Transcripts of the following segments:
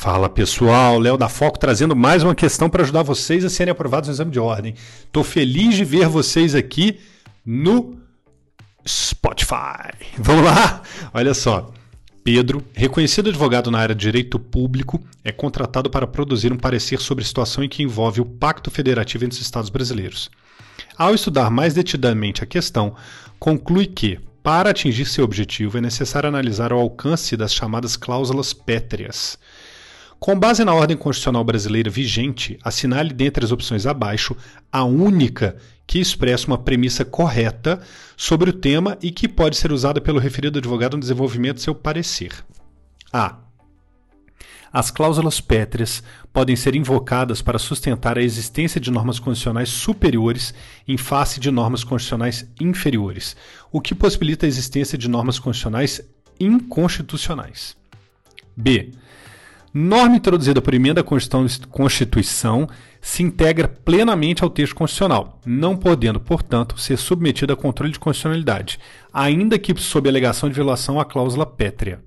Fala pessoal, Léo da Foco trazendo mais uma questão para ajudar vocês a serem aprovados no exame de ordem. Estou feliz de ver vocês aqui no Spotify. Vamos lá? Olha só. Pedro, reconhecido advogado na área de direito público, é contratado para produzir um parecer sobre situação em que envolve o Pacto Federativo entre os Estados brasileiros. Ao estudar mais detidamente a questão, conclui que, para atingir seu objetivo, é necessário analisar o alcance das chamadas cláusulas pétreas. Com base na ordem constitucional brasileira vigente, assinale dentre as opções abaixo a única que expressa uma premissa correta sobre o tema e que pode ser usada pelo referido advogado no desenvolvimento de seu parecer. A. As cláusulas pétreas podem ser invocadas para sustentar a existência de normas constitucionais superiores em face de normas constitucionais inferiores, o que possibilita a existência de normas constitucionais inconstitucionais. B. Norma introduzida por emenda à Constituição se integra plenamente ao texto constitucional, não podendo, portanto, ser submetida a controle de constitucionalidade, ainda que sob alegação de violação à cláusula pétrea.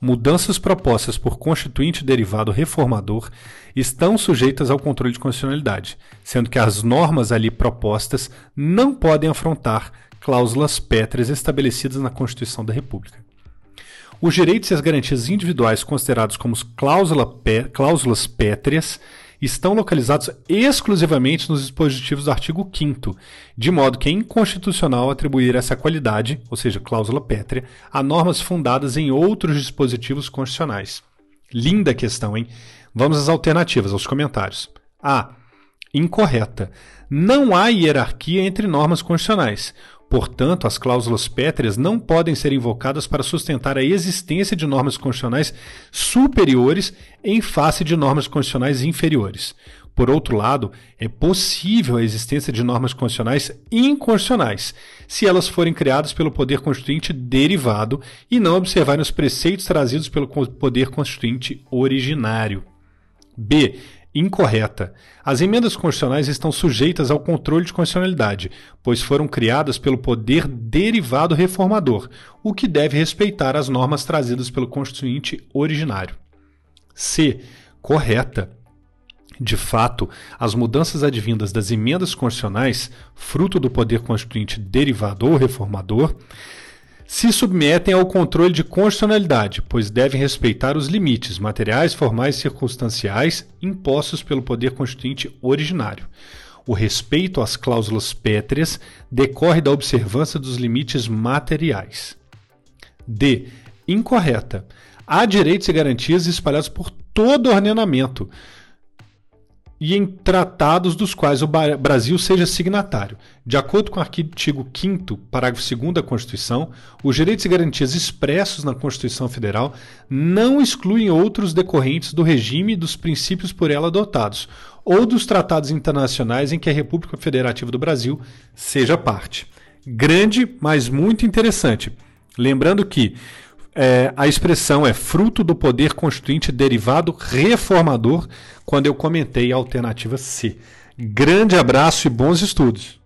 Mudanças propostas por constituinte derivado reformador estão sujeitas ao controle de constitucionalidade, sendo que as normas ali propostas não podem afrontar cláusulas pétreas estabelecidas na Constituição da República. Os direitos e as garantias individuais considerados como cláusula pé, cláusulas pétreas estão localizados exclusivamente nos dispositivos do artigo 5 de modo que é inconstitucional atribuir essa qualidade, ou seja, cláusula pétrea, a normas fundadas em outros dispositivos constitucionais. Linda questão, hein? Vamos às alternativas, aos comentários. A. Incorreta. Não há hierarquia entre normas constitucionais. Portanto, as cláusulas pétreas não podem ser invocadas para sustentar a existência de normas constitucionais superiores em face de normas constitucionais inferiores. Por outro lado, é possível a existência de normas constitucionais inconstitucionais, se elas forem criadas pelo poder constituinte derivado e não observarem os preceitos trazidos pelo poder constituinte originário. B incorreta. As emendas constitucionais estão sujeitas ao controle de constitucionalidade, pois foram criadas pelo poder derivado reformador, o que deve respeitar as normas trazidas pelo constituinte originário. C. Correta. De fato, as mudanças advindas das emendas constitucionais, fruto do poder constituinte derivado ou reformador, se submetem ao controle de constitucionalidade, pois devem respeitar os limites materiais, formais e circunstanciais impostos pelo poder constituinte originário. O respeito às cláusulas pétreas decorre da observância dos limites materiais. D. Incorreta. Há direitos e garantias espalhados por todo o ordenamento, e em tratados dos quais o Brasil seja signatário. De acordo com o artigo 5 parágrafo 2 da Constituição, os direitos e garantias expressos na Constituição Federal não excluem outros decorrentes do regime e dos princípios por ela adotados, ou dos tratados internacionais em que a República Federativa do Brasil seja parte. Grande, mas muito interessante. Lembrando que é, a expressão é fruto do poder constituinte derivado reformador, quando eu comentei a alternativa C. Grande abraço e bons estudos.